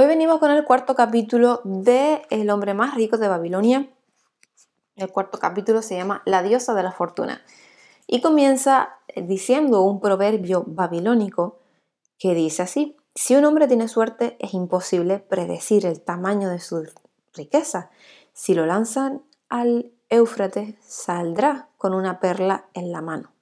Hoy venimos con el cuarto capítulo de El hombre más rico de Babilonia. El cuarto capítulo se llama La diosa de la fortuna y comienza diciendo un proverbio babilónico que dice así, si un hombre tiene suerte es imposible predecir el tamaño de su riqueza. Si lo lanzan al Éufrates, saldrá con una perla en la mano.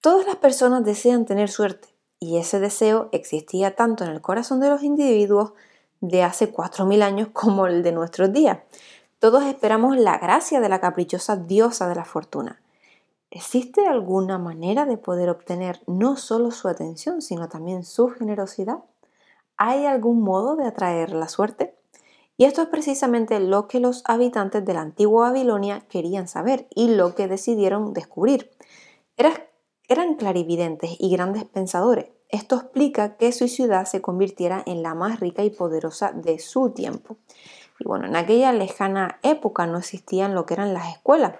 Todas las personas desean tener suerte y ese deseo existía tanto en el corazón de los individuos de hace 4.000 años como el de nuestros días. Todos esperamos la gracia de la caprichosa diosa de la fortuna. ¿Existe alguna manera de poder obtener no solo su atención, sino también su generosidad? ¿Hay algún modo de atraer la suerte? Y esto es precisamente lo que los habitantes de la antigua Babilonia querían saber y lo que decidieron descubrir. Era eran clarividentes y grandes pensadores. Esto explica que su ciudad se convirtiera en la más rica y poderosa de su tiempo. Y bueno, en aquella lejana época no existían lo que eran las escuelas.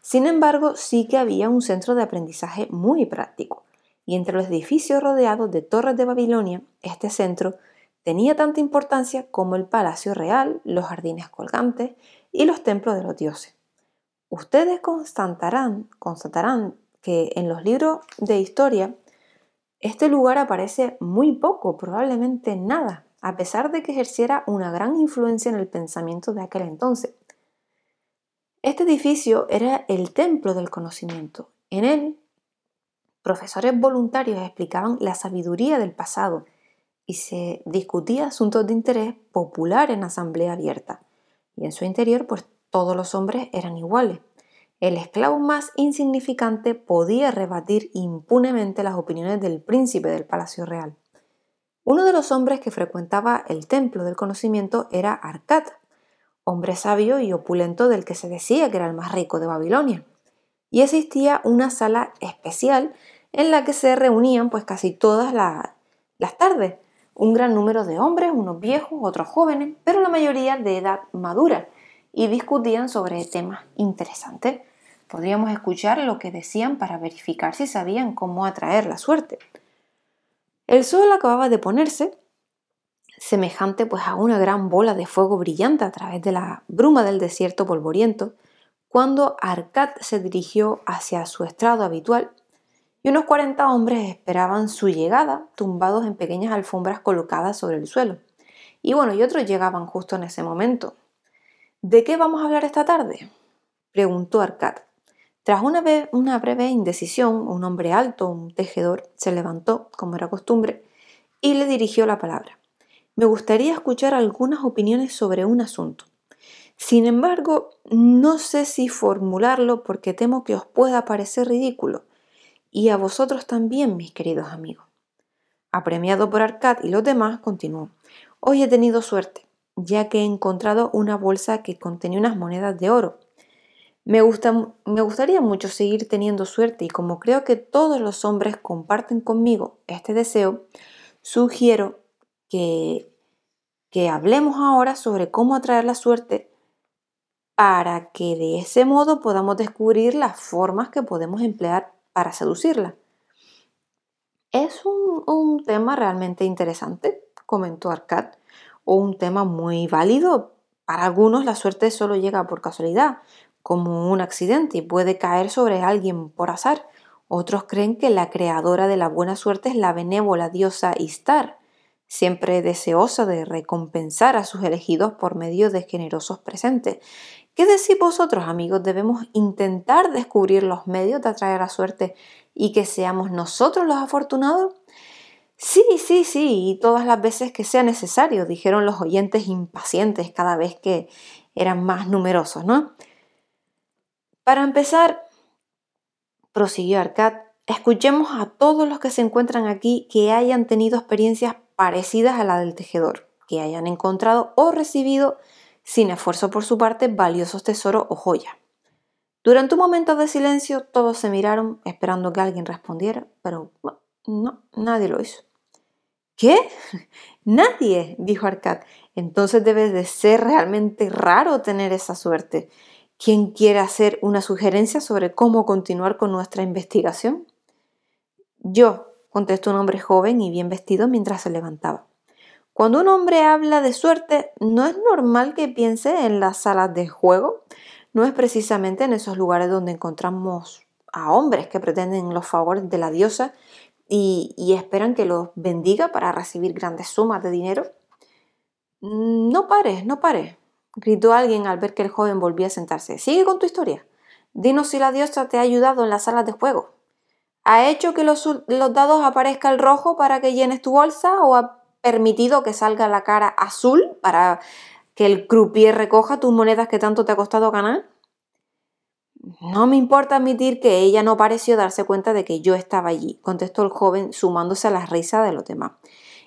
Sin embargo, sí que había un centro de aprendizaje muy práctico. Y entre los edificios rodeados de torres de Babilonia, este centro tenía tanta importancia como el palacio real, los jardines colgantes y los templos de los dioses. Ustedes constatarán, constatarán que en los libros de historia este lugar aparece muy poco, probablemente nada, a pesar de que ejerciera una gran influencia en el pensamiento de aquel entonces. Este edificio era el templo del conocimiento. En él, profesores voluntarios explicaban la sabiduría del pasado y se discutía asuntos de interés popular en asamblea abierta. Y en su interior, pues todos los hombres eran iguales. El esclavo más insignificante podía rebatir impunemente las opiniones del príncipe del Palacio Real. Uno de los hombres que frecuentaba el templo del conocimiento era Arcad, hombre sabio y opulento del que se decía que era el más rico de Babilonia. Y existía una sala especial en la que se reunían pues casi todas las tardes, un gran número de hombres, unos viejos, otros jóvenes, pero la mayoría de edad madura, y discutían sobre temas interesantes. Podríamos escuchar lo que decían para verificar si sabían cómo atraer la suerte. El sol acababa de ponerse, semejante pues a una gran bola de fuego brillante a través de la bruma del desierto polvoriento, cuando Arcad se dirigió hacia su estrado habitual y unos 40 hombres esperaban su llegada, tumbados en pequeñas alfombras colocadas sobre el suelo. Y bueno, y otros llegaban justo en ese momento, ¿De qué vamos a hablar esta tarde? preguntó Arcad. Tras una, breve indecisión, un hombre alto, un tejedor, se levantó, como era costumbre, y le dirigió la palabra. Me gustaría escuchar algunas opiniones sobre un asunto. Sin embargo, no sé si formularlo porque temo que os pueda parecer ridículo, y a vosotros también, mis queridos amigos. Apremiado por Arcad y los demás, continuó. Hoy he tenido suerte ya que he encontrado una bolsa que contenía unas monedas de oro. Me, gusta, me gustaría mucho seguir teniendo suerte y como creo que todos los hombres comparten conmigo este deseo, sugiero que, que hablemos ahora sobre cómo atraer la suerte para que de ese modo podamos descubrir las formas que podemos emplear para seducirla. Es un, un tema realmente interesante, comentó Arcad o un tema muy válido. Para algunos la suerte solo llega por casualidad, como un accidente y puede caer sobre alguien por azar. Otros creen que la creadora de la buena suerte es la benévola diosa Istar, siempre deseosa de recompensar a sus elegidos por medio de generosos presentes. ¿Qué decís vosotros, amigos? Debemos intentar descubrir los medios de atraer la suerte y que seamos nosotros los afortunados. Sí, sí, sí, y todas las veces que sea necesario, dijeron los oyentes impacientes cada vez que eran más numerosos, ¿no? Para empezar, prosiguió Arcad, escuchemos a todos los que se encuentran aquí que hayan tenido experiencias parecidas a la del tejedor, que hayan encontrado o recibido, sin esfuerzo por su parte, valiosos tesoros o joyas. Durante un momento de silencio, todos se miraron esperando que alguien respondiera, pero no, nadie lo hizo. ¿Qué? Nadie, dijo Arcad. Entonces debe de ser realmente raro tener esa suerte. ¿Quién quiere hacer una sugerencia sobre cómo continuar con nuestra investigación? Yo, contestó un hombre joven y bien vestido mientras se levantaba. Cuando un hombre habla de suerte, no es normal que piense en las salas de juego. No es precisamente en esos lugares donde encontramos a hombres que pretenden los favores de la diosa y, esperan que los bendiga para recibir grandes sumas de dinero. No pares, no pares, gritó alguien al ver que el joven volvía a sentarse. Sigue con tu historia. Dinos si la diosa te ha ayudado en las salas de juego. ¿Ha hecho que los, dados aparezca el rojo para que llenes tu bolsa o ha permitido que salga la cara azul para que el croupier recoja tus monedas que tanto te ha costado ganar? No me importa admitir que ella no pareció darse cuenta de que yo estaba allí, contestó el joven sumándose a la risa de los demás.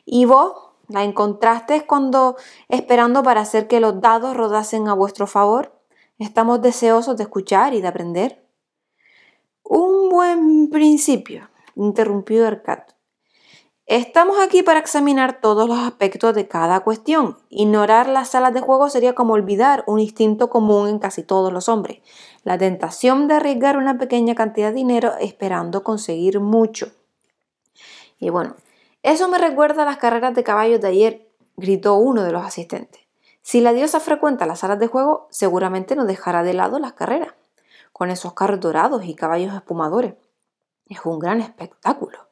¿Y vos? ¿La encontraste cuando esperando para hacer que los dados rodasen a vuestro favor? Estamos deseosos de escuchar y de aprender. Un buen principio, interrumpió Arcat. Estamos aquí para examinar todos los aspectos de cada cuestión. Ignorar las salas de juego sería como olvidar un instinto común en casi todos los hombres, la tentación de arriesgar una pequeña cantidad de dinero esperando conseguir mucho. Y bueno, eso me recuerda a las carreras de caballos de ayer, gritó uno de los asistentes. Si la diosa frecuenta las salas de juego, seguramente no dejará de lado las carreras, con esos carros dorados y caballos espumadores. Es un gran espectáculo.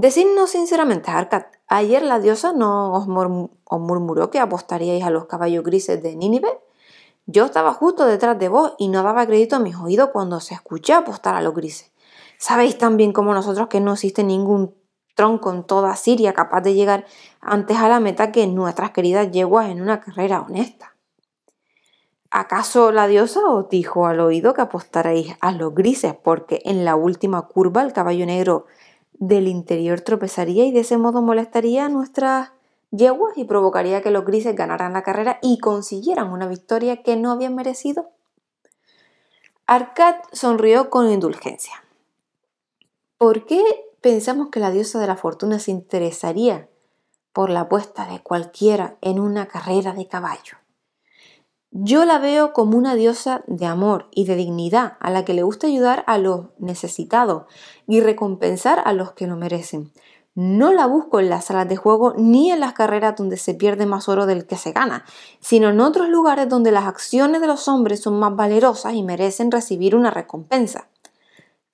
Decidnos sinceramente, Arcat, ¿ayer la diosa no os, murmuró que apostaríais a los caballos grises de Nínive? Yo estaba justo detrás de vos y no daba crédito a mis oídos cuando se escuché apostar a los grises. Sabéis tan bien como nosotros que no existe ningún tronco en toda Siria capaz de llegar antes a la meta que nuestras queridas yeguas en una carrera honesta. ¿Acaso la diosa os dijo al oído que apostaréis a los grises porque en la última curva el caballo negro del interior tropezaría y de ese modo molestaría a nuestras yeguas y provocaría que los grises ganaran la carrera y consiguieran una victoria que no habían merecido? Arcad sonrió con indulgencia. ¿Por qué pensamos que la diosa de la fortuna se interesaría por la apuesta de cualquiera en una carrera de caballo. Yo la veo como una diosa de amor y de dignidad a la que le gusta ayudar a los necesitados y recompensar a los que lo merecen. No la busco en las salas de juego ni en las carreras donde se pierde más oro del que se gana, sino en otros lugares donde las acciones de los hombres son más valerosas y merecen recibir una recompensa.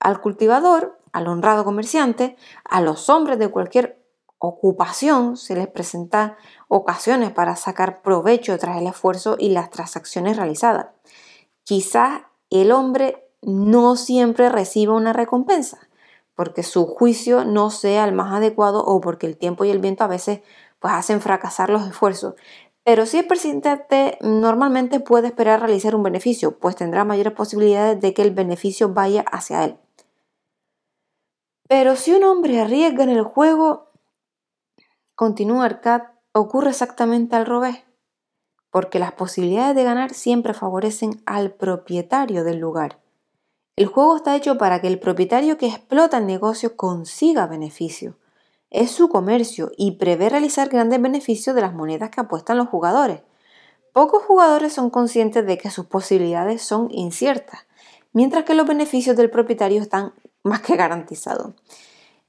Al cultivador al honrado comerciante, a los hombres de cualquier ocupación se les presenta ocasiones para sacar provecho tras el esfuerzo y las transacciones realizadas. Quizás el hombre no siempre reciba una recompensa, porque su juicio no sea el más adecuado o porque el tiempo y el viento a veces pues, hacen fracasar los esfuerzos. Pero si es persistente, normalmente puede esperar realizar un beneficio, pues tendrá mayores posibilidades de que el beneficio vaya hacia él. Pero si un hombre arriesga en el juego, continúa Arcad, ocurre exactamente al revés, porque las posibilidades de ganar siempre favorecen al propietario del lugar. El juego está hecho para que el propietario que explota el negocio consiga beneficio. Es su comercio y prevé realizar grandes beneficios de las monedas que apuestan los jugadores. Pocos jugadores son conscientes de que sus posibilidades son inciertas, mientras que los beneficios del propietario están más que garantizado.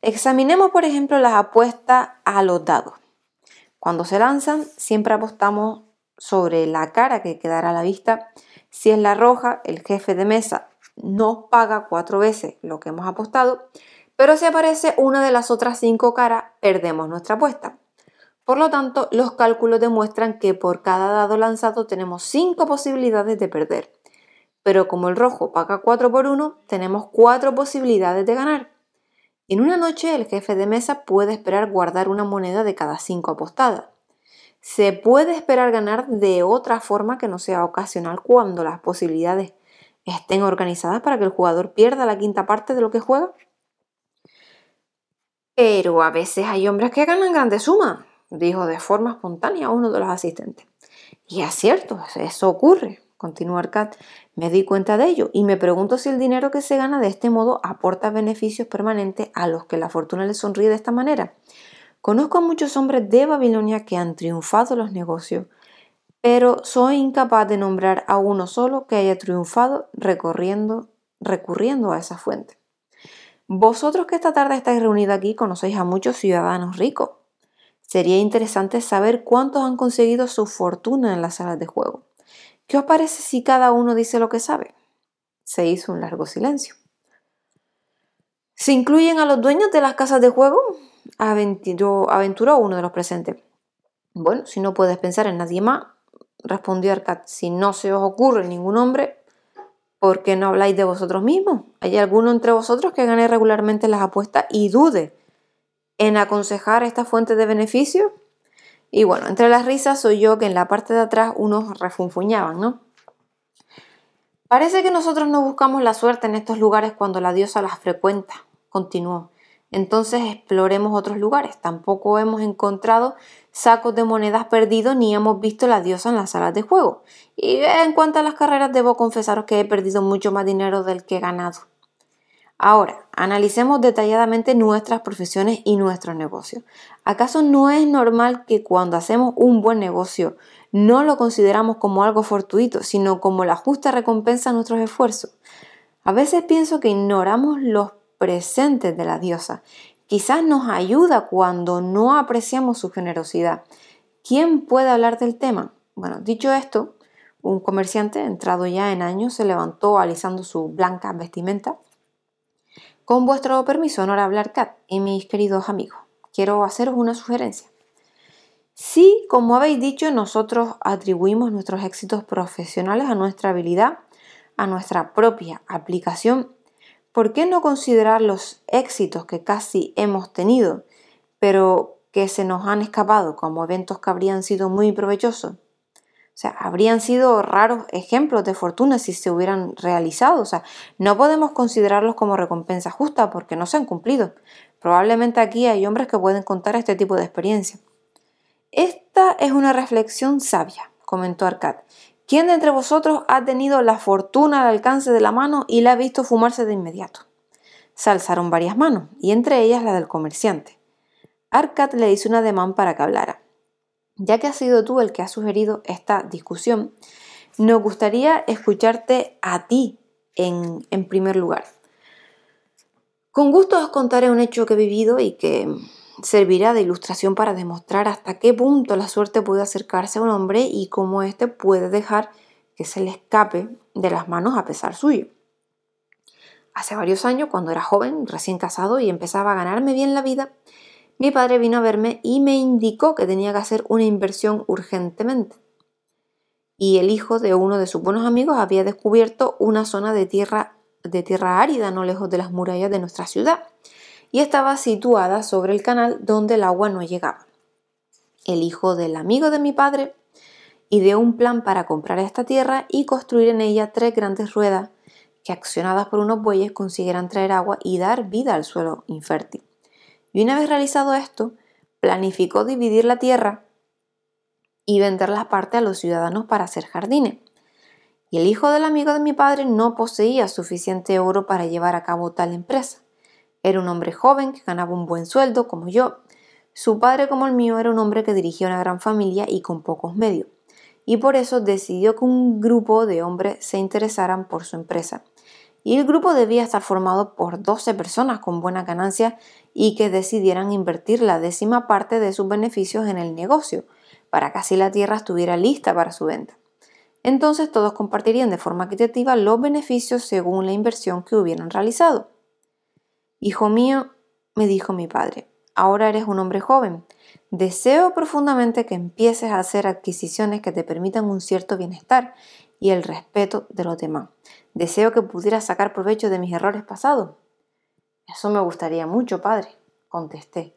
Examinemos, por ejemplo, las apuestas a los dados. Cuando se lanzan, siempre apostamos sobre la cara que quedará a la vista. Si es la roja, el jefe de mesa nos paga cuatro veces lo que hemos apostado, pero si aparece una de las otras cinco caras, perdemos nuestra apuesta. Por lo tanto, los cálculos demuestran que por cada dado lanzado tenemos cinco posibilidades de perder pero como el rojo paga 4 por 1, tenemos 4 posibilidades de ganar. En una noche el jefe de mesa puede esperar guardar una moneda de cada 5 apostadas. Se puede esperar ganar de otra forma que no sea ocasional cuando las posibilidades estén organizadas para que el jugador pierda la quinta parte de lo que juega. Pero a veces hay hombres que ganan grandes sumas, dijo de forma espontánea uno de los asistentes. Y es cierto, eso ocurre continúa Arcad, me di cuenta de ello y me pregunto si el dinero que se gana de este modo aporta beneficios permanentes a los que la fortuna les sonríe de esta manera. Conozco a muchos hombres de Babilonia que han triunfado en los negocios, pero soy incapaz de nombrar a uno solo que haya triunfado recorriendo, recurriendo a esa fuente. Vosotros que esta tarde estáis reunidos aquí conocéis a muchos ciudadanos ricos. Sería interesante saber cuántos han conseguido su fortuna en las salas de juego. ¿Qué os parece si cada uno dice lo que sabe? Se hizo un largo silencio. ¿Se incluyen a los dueños de las casas de juego? Aventuró, uno de los presentes. Bueno, si no puedes pensar en nadie más, respondió Arcad, si no se os ocurre ningún hombre, ¿por qué no habláis de vosotros mismos? ¿Hay alguno entre vosotros que gane regularmente las apuestas y dude en aconsejar esta fuente de beneficio? Y bueno, entre las risas soy yo que en la parte de atrás unos refunfuñaban, ¿no? Parece que nosotros no buscamos la suerte en estos lugares cuando la diosa las frecuenta, continuó. Entonces exploremos otros lugares. Tampoco hemos encontrado sacos de monedas perdidos ni hemos visto la diosa en las salas de juego. Y en cuanto a las carreras, debo confesaros que he perdido mucho más dinero del que he ganado. Ahora, analicemos detalladamente nuestras profesiones y nuestros negocios. ¿Acaso no es normal que cuando hacemos un buen negocio no lo consideramos como algo fortuito, sino como la justa recompensa a nuestros esfuerzos? A veces pienso que ignoramos los presentes de la diosa. Quizás nos ayuda cuando no apreciamos su generosidad. ¿Quién puede hablar del tema? Bueno, dicho esto, un comerciante entrado ya en años se levantó alisando su blanca vestimenta con vuestro permiso, honorable Arcad y mis queridos amigos, quiero haceros una sugerencia. Si, como habéis dicho, nosotros atribuimos nuestros éxitos profesionales a nuestra habilidad, a nuestra propia aplicación, ¿por qué no considerar los éxitos que casi hemos tenido, pero que se nos han escapado como eventos que habrían sido muy provechosos? O sea, habrían sido raros ejemplos de fortuna si se hubieran realizado. O sea, no podemos considerarlos como recompensa justa porque no se han cumplido. Probablemente aquí hay hombres que pueden contar este tipo de experiencia. Esta es una reflexión sabia, comentó Arcad. ¿Quién de entre vosotros ha tenido la fortuna al alcance de la mano y la ha visto fumarse de inmediato? Se alzaron varias manos, y entre ellas la del comerciante. Arcad le hizo un ademán para que hablara. Ya que has sido tú el que ha sugerido esta discusión, nos gustaría escucharte a ti en, en primer lugar. Con gusto os contaré un hecho que he vivido y que servirá de ilustración para demostrar hasta qué punto la suerte puede acercarse a un hombre y cómo éste puede dejar que se le escape de las manos a pesar suyo. Hace varios años, cuando era joven, recién casado y empezaba a ganarme bien la vida, mi padre vino a verme y me indicó que tenía que hacer una inversión urgentemente. Y el hijo de uno de sus buenos amigos había descubierto una zona de tierra, de tierra árida no lejos de las murallas de nuestra ciudad y estaba situada sobre el canal donde el agua no llegaba. El hijo del amigo de mi padre ideó un plan para comprar esta tierra y construir en ella tres grandes ruedas que accionadas por unos bueyes consiguieran traer agua y dar vida al suelo infértil. Y una vez realizado esto, planificó dividir la tierra y vender las partes a los ciudadanos para hacer jardines. Y el hijo del amigo de mi padre no poseía suficiente oro para llevar a cabo tal empresa. Era un hombre joven que ganaba un buen sueldo, como yo. Su padre, como el mío, era un hombre que dirigía una gran familia y con pocos medios. Y por eso decidió que un grupo de hombres se interesaran por su empresa y el grupo debía estar formado por 12 personas con buena ganancia y que decidieran invertir la décima parte de sus beneficios en el negocio, para que así la tierra estuviera lista para su venta. Entonces todos compartirían de forma equitativa los beneficios según la inversión que hubieran realizado. Hijo mío, me dijo mi padre, ahora eres un hombre joven. Deseo profundamente que empieces a hacer adquisiciones que te permitan un cierto bienestar y el respeto de los demás. Deseo que pudieras sacar provecho de mis errores pasados. Eso me gustaría mucho, padre, contesté.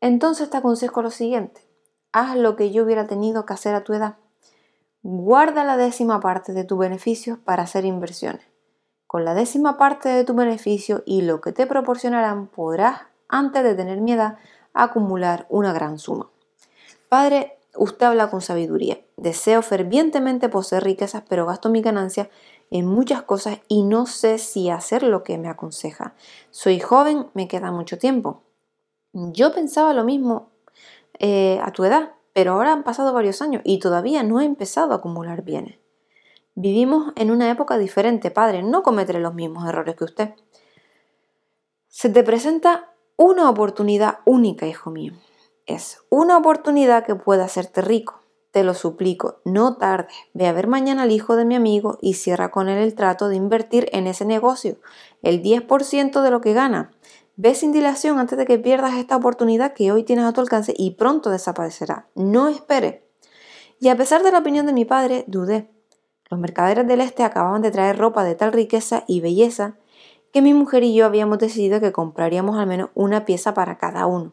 Entonces te aconsejo lo siguiente. Haz lo que yo hubiera tenido que hacer a tu edad. Guarda la décima parte de tus beneficios para hacer inversiones. Con la décima parte de tu beneficio y lo que te proporcionarán podrás, antes de tener mi edad, acumular una gran suma. Padre, usted habla con sabiduría. Deseo fervientemente poseer riquezas, pero gasto mi ganancia en muchas cosas y no sé si hacer lo que me aconseja. Soy joven, me queda mucho tiempo. Yo pensaba lo mismo eh, a tu edad, pero ahora han pasado varios años y todavía no he empezado a acumular bienes. Vivimos en una época diferente, padre, no cometeré los mismos errores que usted. Se te presenta una oportunidad única, hijo mío. es una oportunidad que puede hacerte rico. Te lo suplico, no tardes. Ve a ver mañana al hijo de mi amigo y cierra con él el trato de invertir en ese negocio el 10% de lo que gana. Ve sin dilación antes de que pierdas esta oportunidad que hoy tienes a tu alcance y pronto desaparecerá. No espere. Y a pesar de la opinión de mi padre, dudé. Los mercaderes del este acababan de traer ropa de tal riqueza y belleza que mi mujer y yo habíamos decidido que compraríamos al menos una pieza para cada uno.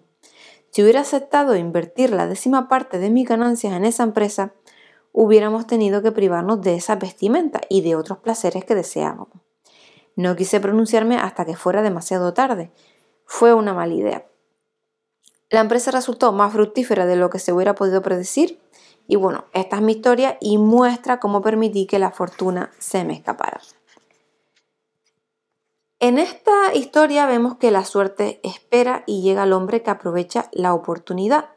Si hubiera aceptado invertir la décima parte de mis ganancias en esa empresa, hubiéramos tenido que privarnos de esa vestimenta y de otros placeres que deseábamos. No quise pronunciarme hasta que fuera demasiado tarde. Fue una mala idea. La empresa resultó más fructífera de lo que se hubiera podido predecir y bueno, esta es mi historia y muestra cómo permití que la fortuna se me escapara. En esta historia vemos que la suerte espera y llega al hombre que aprovecha la oportunidad.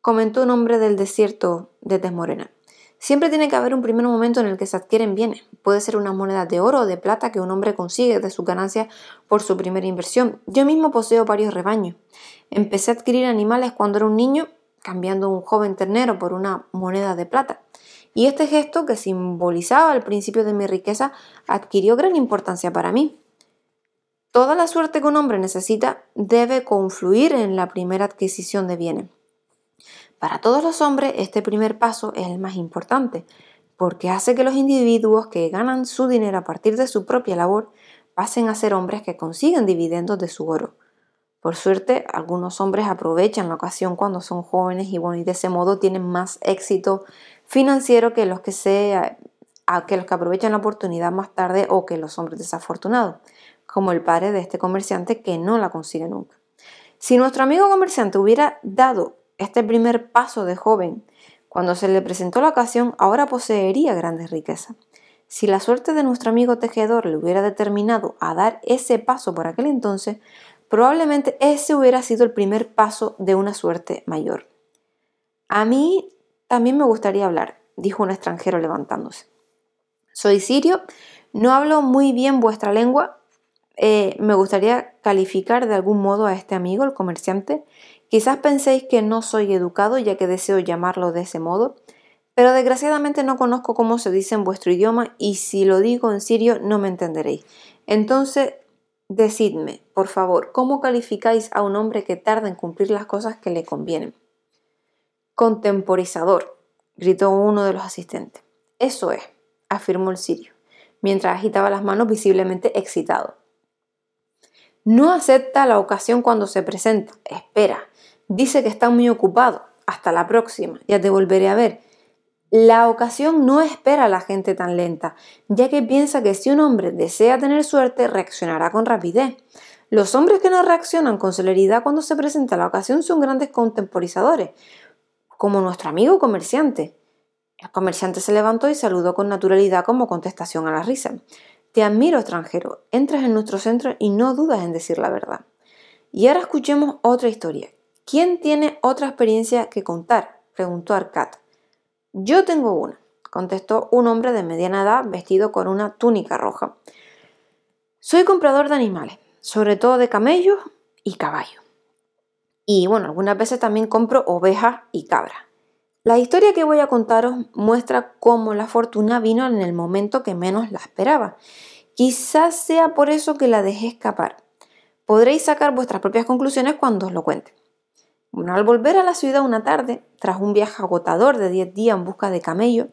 Comentó un hombre del desierto de Tesmorena. Siempre tiene que haber un primer momento en el que se adquieren bienes. Puede ser una moneda de oro o de plata que un hombre consigue de sus ganancias por su primera inversión. Yo mismo poseo varios rebaños. Empecé a adquirir animales cuando era un niño, cambiando un joven ternero por una moneda de plata. Y este gesto, que simbolizaba el principio de mi riqueza, adquirió gran importancia para mí. Toda la suerte que un hombre necesita debe confluir en la primera adquisición de bienes. Para todos los hombres este primer paso es el más importante, porque hace que los individuos que ganan su dinero a partir de su propia labor pasen a ser hombres que consiguen dividendos de su oro. Por suerte, algunos hombres aprovechan la ocasión cuando son jóvenes y, de ese modo tienen más éxito financiero que los que aprovechan la oportunidad más tarde o que los hombres desafortunados como el padre de este comerciante que no la consigue nunca. Si nuestro amigo comerciante hubiera dado este primer paso de joven cuando se le presentó la ocasión, ahora poseería grandes riquezas. Si la suerte de nuestro amigo tejedor le hubiera determinado a dar ese paso por aquel entonces, probablemente ese hubiera sido el primer paso de una suerte mayor. A mí también me gustaría hablar, dijo un extranjero levantándose. Soy sirio, no hablo muy bien vuestra lengua, eh, me gustaría calificar de algún modo a este amigo, el comerciante. Quizás penséis que no soy educado ya que deseo llamarlo de ese modo, pero desgraciadamente no conozco cómo se dice en vuestro idioma y si lo digo en sirio no me entenderéis. Entonces, decidme, por favor, ¿cómo calificáis a un hombre que tarda en cumplir las cosas que le convienen? Contemporizador, gritó uno de los asistentes. Eso es, afirmó el sirio, mientras agitaba las manos visiblemente excitado. No acepta la ocasión cuando se presenta. Espera. Dice que está muy ocupado. Hasta la próxima. Ya te volveré a ver. La ocasión no espera a la gente tan lenta, ya que piensa que si un hombre desea tener suerte, reaccionará con rapidez. Los hombres que no reaccionan con celeridad cuando se presenta la ocasión son grandes contemporizadores, como nuestro amigo comerciante. El comerciante se levantó y saludó con naturalidad como contestación a la risa. Te admiro, extranjero. Entras en nuestro centro y no dudas en decir la verdad. Y ahora escuchemos otra historia. ¿Quién tiene otra experiencia que contar? preguntó Arcat. Yo tengo una, contestó un hombre de mediana edad vestido con una túnica roja. Soy comprador de animales, sobre todo de camellos y caballos. Y bueno, algunas veces también compro ovejas y cabras. La historia que voy a contaros muestra cómo la fortuna vino en el momento que menos la esperaba. Quizás sea por eso que la dejé escapar. Podréis sacar vuestras propias conclusiones cuando os lo cuente. Al volver a la ciudad una tarde, tras un viaje agotador de 10 días en busca de camello,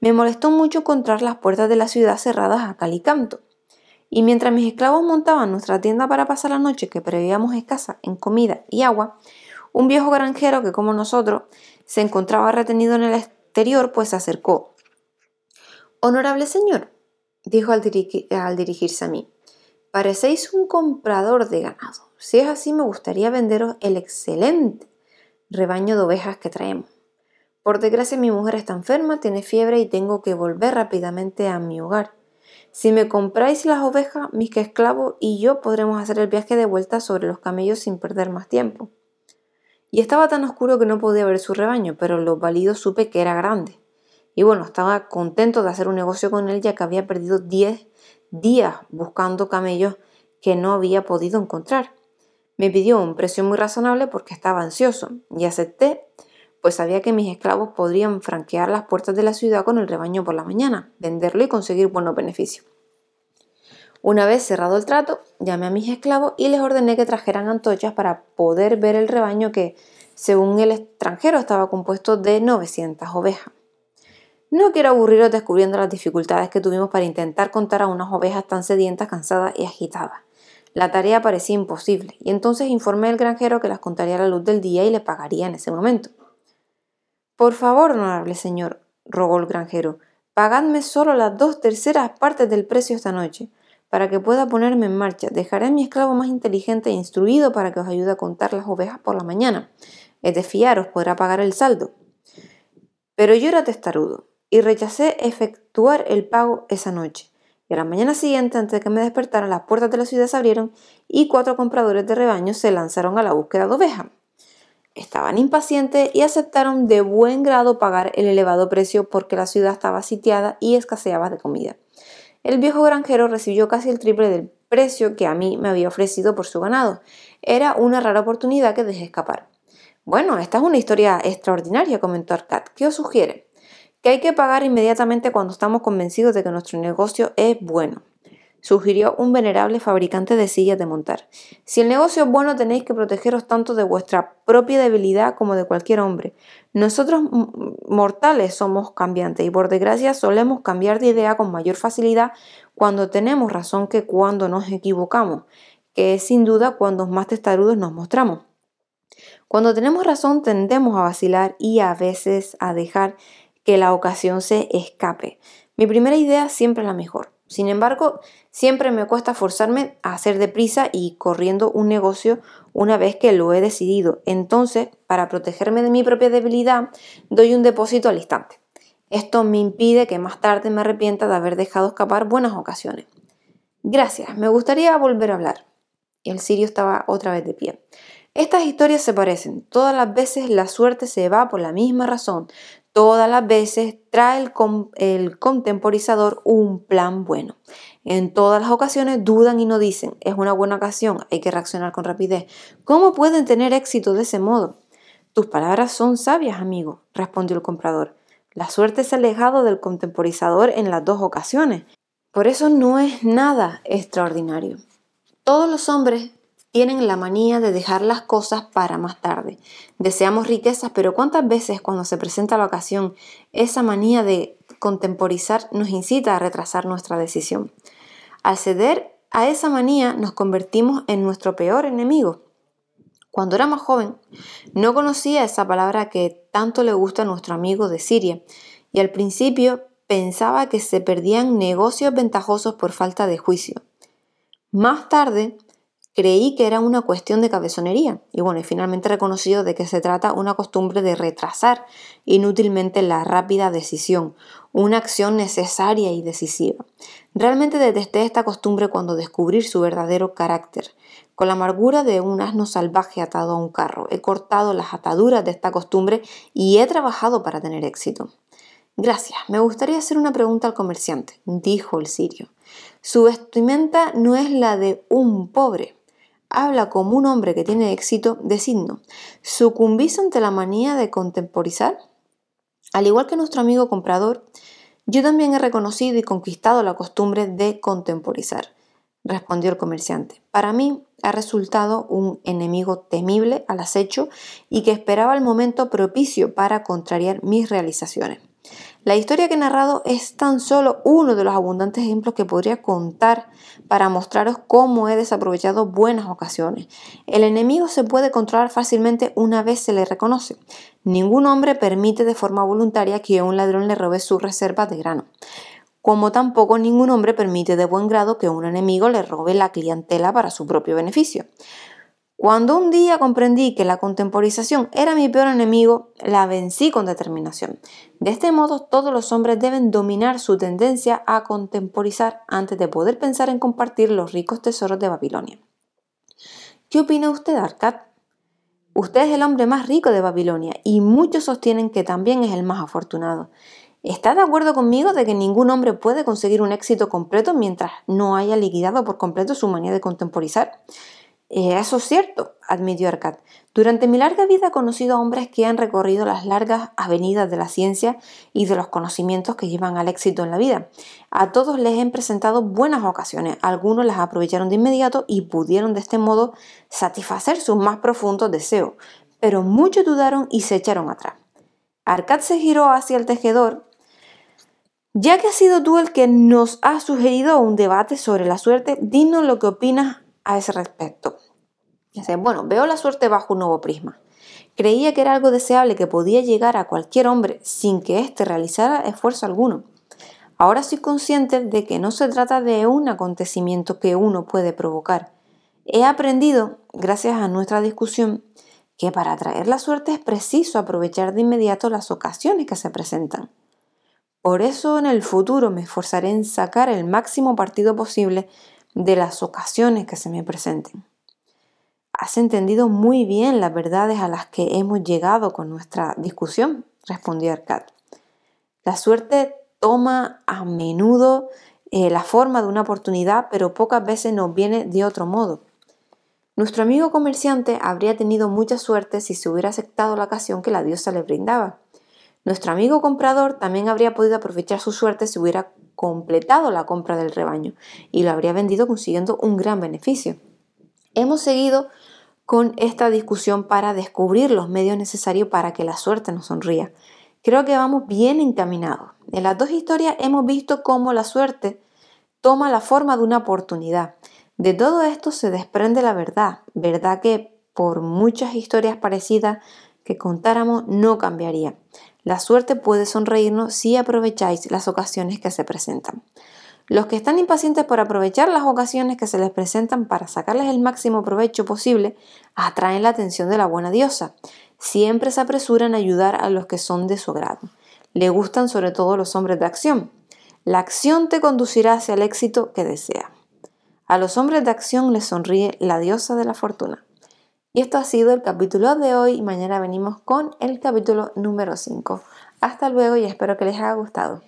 me molestó mucho encontrar las puertas de la ciudad cerradas a cal y canto. Y mientras mis esclavos montaban nuestra tienda para pasar la noche que preveíamos escasa en comida y agua, un viejo granjero que como nosotros se encontraba retenido en el exterior, pues se acercó. Honorable señor, dijo al, dirigirse a mí, parecéis un comprador de ganado. Si es así, me gustaría venderos el excelente rebaño de ovejas que traemos. Por desgracia, mi mujer está enferma, tiene fiebre y tengo que volver rápidamente a mi hogar. Si me compráis las ovejas, mis que esclavos y yo podremos hacer el viaje de vuelta sobre los camellos sin perder más tiempo y estaba tan oscuro que no podía ver su rebaño, pero lo válido supe que era grande. Y bueno, estaba contento de hacer un negocio con él ya que había perdido 10 días buscando camellos que no había podido encontrar. Me pidió un precio muy razonable porque estaba ansioso y acepté, pues sabía que mis esclavos podrían franquear las puertas de la ciudad con el rebaño por la mañana, venderlo y conseguir buenos beneficios. Una vez cerrado el trato, llamé a mis esclavos y les ordené que trajeran antorchas para poder ver el rebaño que, según el extranjero, estaba compuesto de 900 ovejas. No quiero aburriros descubriendo las dificultades que tuvimos para intentar contar a unas ovejas tan sedientas, cansadas y agitadas. La tarea parecía imposible, y entonces informé al granjero que las contaría a la luz del día y le pagaría en ese momento. Por favor, honorable señor, rogó el granjero, pagadme solo las dos terceras partes del precio esta noche para que pueda ponerme en marcha. Dejaré a mi esclavo más inteligente e instruido para que os ayude a contar las ovejas por la mañana. Es de fiar, os podrá pagar el saldo. Pero yo era testarudo y rechacé efectuar el pago esa noche. Y a la mañana siguiente, antes de que me despertara, las puertas de la ciudad se abrieron y cuatro compradores de rebaños se lanzaron a la búsqueda de ovejas. Estaban impacientes y aceptaron de buen grado pagar el elevado precio porque la ciudad estaba sitiada y escaseaba de comida el viejo granjero recibió casi el triple del precio que a mí me había ofrecido por su ganado. Era una rara oportunidad que dejé escapar. Bueno, esta es una historia extraordinaria, comentó Arcad. ¿Qué os sugiere? Que hay que pagar inmediatamente cuando estamos convencidos de que nuestro negocio es bueno sugirió un venerable fabricante de sillas de montar. Si el negocio es bueno tenéis que protegeros tanto de vuestra propia debilidad como de cualquier hombre. Nosotros mortales somos cambiantes y por desgracia solemos cambiar de idea con mayor facilidad cuando tenemos razón que cuando nos equivocamos, que es sin duda cuando más testarudos nos mostramos. Cuando tenemos razón tendemos a vacilar y a veces a dejar que la ocasión se escape. Mi primera idea siempre es la mejor. Sin embargo, siempre me cuesta forzarme a hacer deprisa y corriendo un negocio una vez que lo he decidido. Entonces, para protegerme de mi propia debilidad, doy un depósito al instante. Esto me impide que más tarde me arrepienta de haber dejado escapar buenas ocasiones. Gracias, me gustaría volver a hablar. El sirio estaba otra vez de pie. Estas historias se parecen. Todas las veces la suerte se va por la misma razón. Todas las veces trae el, contemporizador un plan bueno. En todas las ocasiones dudan y no dicen, es una buena ocasión, hay que reaccionar con rapidez. ¿Cómo pueden tener éxito de ese modo? Tus palabras son sabias, amigo, respondió el comprador. La suerte se ha alejado del contemporizador en las dos ocasiones. Por eso no es nada extraordinario. Todos los hombres tienen la manía de dejar las cosas para más tarde. Deseamos riquezas, pero ¿cuántas veces cuando se presenta la ocasión esa manía de contemporizar nos incita a retrasar nuestra decisión? Al ceder a esa manía nos convertimos en nuestro peor enemigo. Cuando era más joven, no conocía esa palabra que tanto le gusta a nuestro amigo de Siria y al principio pensaba que se perdían negocios ventajosos por falta de juicio. Más tarde Creí que era una cuestión de cabezonería y bueno, y finalmente he reconocido de que se trata una costumbre de retrasar inútilmente la rápida decisión, una acción necesaria y decisiva. Realmente detesté esta costumbre cuando descubrí su verdadero carácter. Con la amargura de un asno salvaje atado a un carro, he cortado las ataduras de esta costumbre y he trabajado para tener éxito. Gracias, me gustaría hacer una pregunta al comerciante, dijo el sirio. Su vestimenta no es la de un pobre, habla como un hombre que tiene éxito de signo. ¿Sucumbís ante la manía de contemporizar? Al igual que nuestro amigo comprador, yo también he reconocido y conquistado la costumbre de contemporizar, respondió el comerciante. Para mí ha resultado un enemigo temible al acecho y que esperaba el momento propicio para contrariar mis realizaciones. La historia que he narrado es tan solo uno de los abundantes ejemplos que podría contar para mostraros cómo he desaprovechado buenas ocasiones. El enemigo se puede controlar fácilmente una vez se le reconoce. Ningún hombre permite de forma voluntaria que un ladrón le robe sus reservas de grano como tampoco ningún hombre permite de buen grado que un enemigo le robe la clientela para su propio beneficio. Cuando un día comprendí que la contemporización era mi peor enemigo, la vencí con determinación. De este modo, todos los hombres deben dominar su tendencia a contemporizar antes de poder pensar en compartir los ricos tesoros de Babilonia. ¿Qué opina usted, Arcad? Usted es el hombre más rico de Babilonia y muchos sostienen que también es el más afortunado. ¿Está de acuerdo conmigo de que ningún hombre puede conseguir un éxito completo mientras no haya liquidado por completo su manía de contemporizar? Eso es cierto, admitió Arcad. Durante mi larga vida he conocido a hombres que han recorrido las largas avenidas de la ciencia y de los conocimientos que llevan al éxito en la vida. A todos les he presentado buenas ocasiones, algunos las aprovecharon de inmediato y pudieron de este modo satisfacer sus más profundos deseos, pero muchos dudaron y se echaron atrás. Arcad se giró hacia el tejedor. Ya que has sido tú el que nos ha sugerido un debate sobre la suerte, dinos lo que opinas a ese respecto. Bueno, veo la suerte bajo un nuevo prisma. Creía que era algo deseable que podía llegar a cualquier hombre sin que éste realizara esfuerzo alguno. Ahora soy consciente de que no se trata de un acontecimiento que uno puede provocar. He aprendido, gracias a nuestra discusión, que para atraer la suerte es preciso aprovechar de inmediato las ocasiones que se presentan. Por eso en el futuro me esforzaré en sacar el máximo partido posible de las ocasiones que se me presenten. Has entendido muy bien las verdades a las que hemos llegado con nuestra discusión, respondió Arcad. La suerte toma a menudo eh, la forma de una oportunidad, pero pocas veces nos viene de otro modo. Nuestro amigo comerciante habría tenido mucha suerte si se hubiera aceptado la ocasión que la diosa le brindaba. Nuestro amigo comprador también habría podido aprovechar su suerte si hubiera completado la compra del rebaño y lo habría vendido consiguiendo un gran beneficio. Hemos seguido con esta discusión para descubrir los medios necesarios para que la suerte nos sonría. Creo que vamos bien encaminados. En las dos historias hemos visto cómo la suerte toma la forma de una oportunidad. De todo esto se desprende la verdad, verdad que por muchas historias parecidas que contáramos no cambiaría. La suerte puede sonreírnos si aprovecháis las ocasiones que se presentan. Los que están impacientes por aprovechar las ocasiones que se les presentan para sacarles el máximo provecho posible, atraen la atención de la buena diosa. Siempre se apresuran a ayudar a los que son de su grado. Le gustan sobre todo los hombres de acción. La acción te conducirá hacia el éxito que desea. A los hombres de acción les sonríe la diosa de la fortuna. Y esto ha sido el capítulo de hoy y mañana venimos con el capítulo número 5. Hasta luego y espero que les haya gustado.